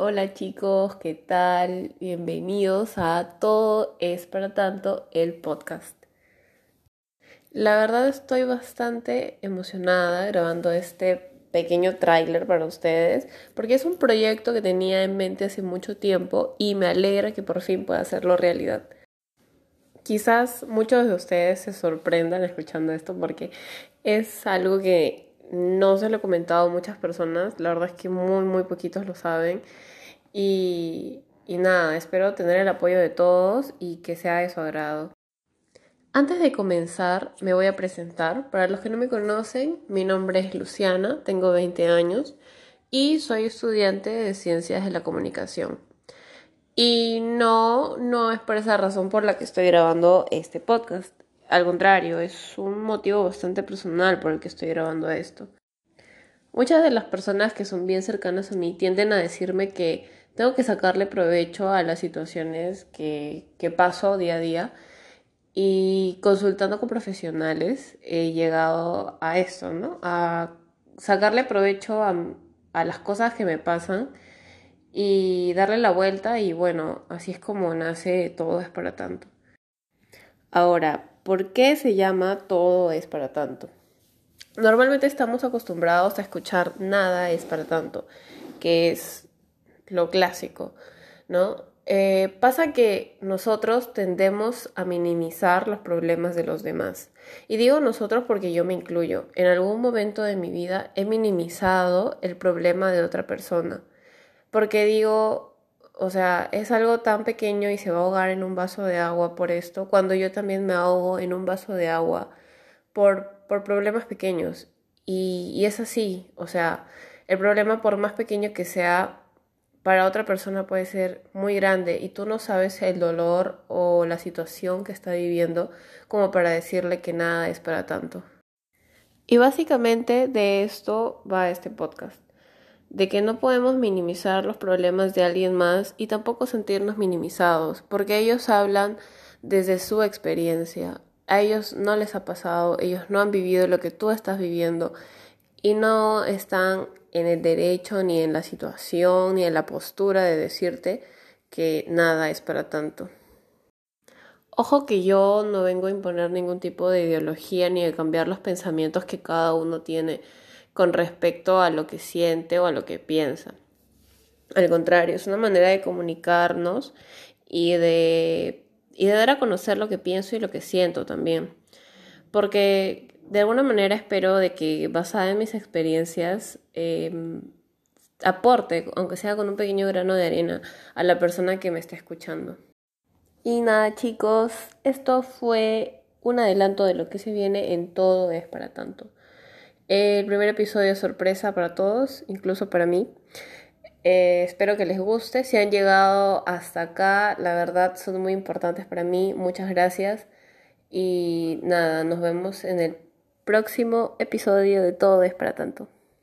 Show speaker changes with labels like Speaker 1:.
Speaker 1: Hola chicos, ¿qué tal? Bienvenidos a Todo es para tanto el podcast. La verdad estoy bastante emocionada grabando este pequeño tráiler para ustedes porque es un proyecto que tenía en mente hace mucho tiempo y me alegra que por fin pueda hacerlo realidad. Quizás muchos de ustedes se sorprendan escuchando esto porque es algo que no se lo he comentado a muchas personas, la verdad es que muy, muy poquitos lo saben. Y, y nada, espero tener el apoyo de todos y que sea de su agrado. Antes de comenzar, me voy a presentar. Para los que no me conocen, mi nombre es Luciana, tengo 20 años y soy estudiante de Ciencias de la Comunicación. Y no, no es por esa razón por la que estoy grabando este podcast. Al contrario, es un motivo bastante personal por el que estoy grabando esto. Muchas de las personas que son bien cercanas a mí tienden a decirme que tengo que sacarle provecho a las situaciones que, que paso día a día y consultando con profesionales he llegado a esto, ¿no? A sacarle provecho a, a las cosas que me pasan y darle la vuelta y bueno, así es como nace todo es para tanto. Ahora, ¿Por qué se llama todo es para tanto? Normalmente estamos acostumbrados a escuchar nada es para tanto, que es lo clásico, ¿no? Eh, pasa que nosotros tendemos a minimizar los problemas de los demás. Y digo nosotros porque yo me incluyo. En algún momento de mi vida he minimizado el problema de otra persona. Porque digo, o sea, es algo tan pequeño y se va a ahogar en un vaso de agua por esto, cuando yo también me ahogo en un vaso de agua por, por problemas pequeños. Y, y es así, o sea, el problema por más pequeño que sea, para otra persona puede ser muy grande y tú no sabes el dolor o la situación que está viviendo como para decirle que nada es para tanto. Y básicamente de esto va este podcast de que no podemos minimizar los problemas de alguien más y tampoco sentirnos minimizados, porque ellos hablan desde su experiencia. A ellos no les ha pasado, ellos no han vivido lo que tú estás viviendo y no están en el derecho ni en la situación ni en la postura de decirte que nada es para tanto. Ojo que yo no vengo a imponer ningún tipo de ideología ni a cambiar los pensamientos que cada uno tiene con respecto a lo que siente o a lo que piensa. Al contrario, es una manera de comunicarnos y de, y de dar a conocer lo que pienso y lo que siento también. Porque de alguna manera espero de que basada en mis experiencias em, aporte, aunque sea con un pequeño grano de arena, a la persona que me está escuchando. Y nada chicos, esto fue un adelanto de lo que se viene en todo es para tanto. El primer episodio es sorpresa para todos, incluso para mí. Eh, espero que les guste. Si han llegado hasta acá, la verdad son muy importantes para mí. Muchas gracias. Y nada, nos vemos en el próximo episodio de Todo es para tanto.